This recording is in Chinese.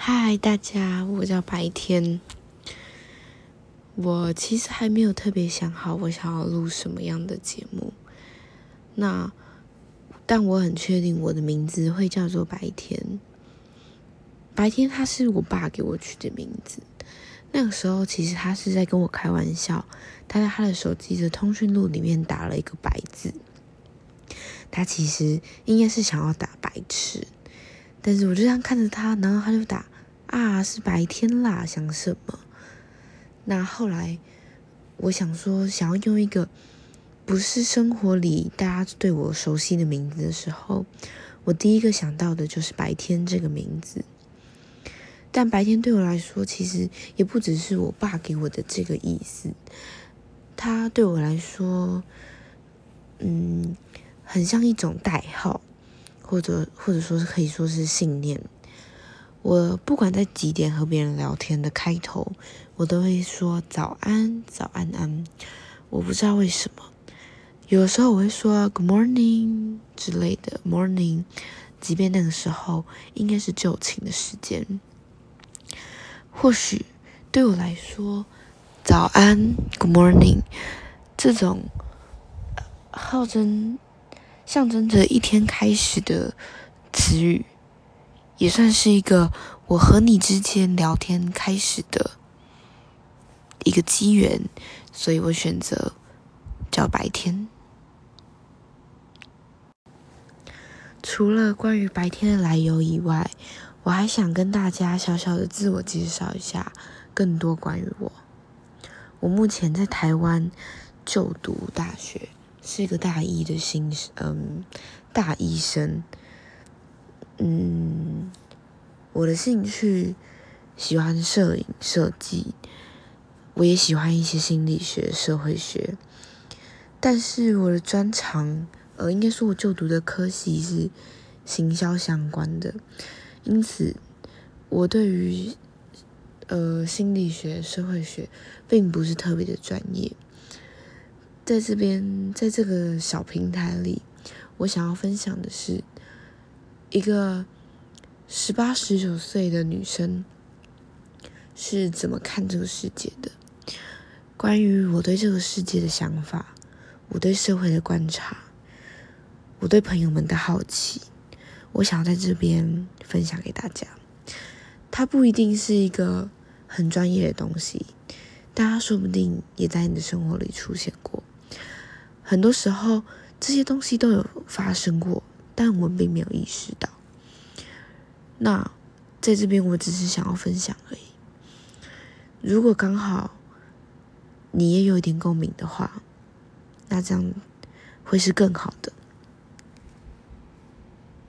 嗨，大家，我叫白天。我其实还没有特别想好我想要录什么样的节目。那，但我很确定我的名字会叫做白天。白天，他是我爸给我取的名字。那个时候，其实他是在跟我开玩笑。他在他的手机的通讯录里面打了一个“白”字。他其实应该是想要打“白痴”。但是我就这样看着他，然后他就打啊，是白天啦，想什么？那后来我想说，想要用一个不是生活里大家对我熟悉的名字的时候，我第一个想到的就是白天这个名字。但白天对我来说，其实也不只是我爸给我的这个意思，他对我来说，嗯，很像一种代号。或者或者说是可以说是信念。我不管在几点和别人聊天的开头，我都会说早安，早安安。我不知道为什么，有时候我会说 Good morning 之类的 morning，即便那个时候应该是就寝的时间。或许对我来说，早安 Good morning 这种号称。象征着一天开始的词语，也算是一个我和你之间聊天开始的一个机缘，所以我选择叫白天。除了关于白天的来由以外，我还想跟大家小小的自我介绍一下，更多关于我。我目前在台湾就读大学。是一个大一的新嗯，大一生。嗯，我的兴趣喜欢摄影设计，我也喜欢一些心理学、社会学。但是我的专长，呃，应该说我就读的科系是行销相关的，因此我对于呃心理学、社会学并不是特别的专业。在这边，在这个小平台里，我想要分享的是一个十八、十九岁的女生是怎么看这个世界的。关于我对这个世界的想法，我对社会的观察，我对朋友们的好奇，我想要在这边分享给大家。它不一定是一个很专业的东西，大家说不定也在你的生活里出现过。很多时候，这些东西都有发生过，但我们并没有意识到。那在这边，我只是想要分享而已。如果刚好你也有一点共鸣的话，那这样会是更好的。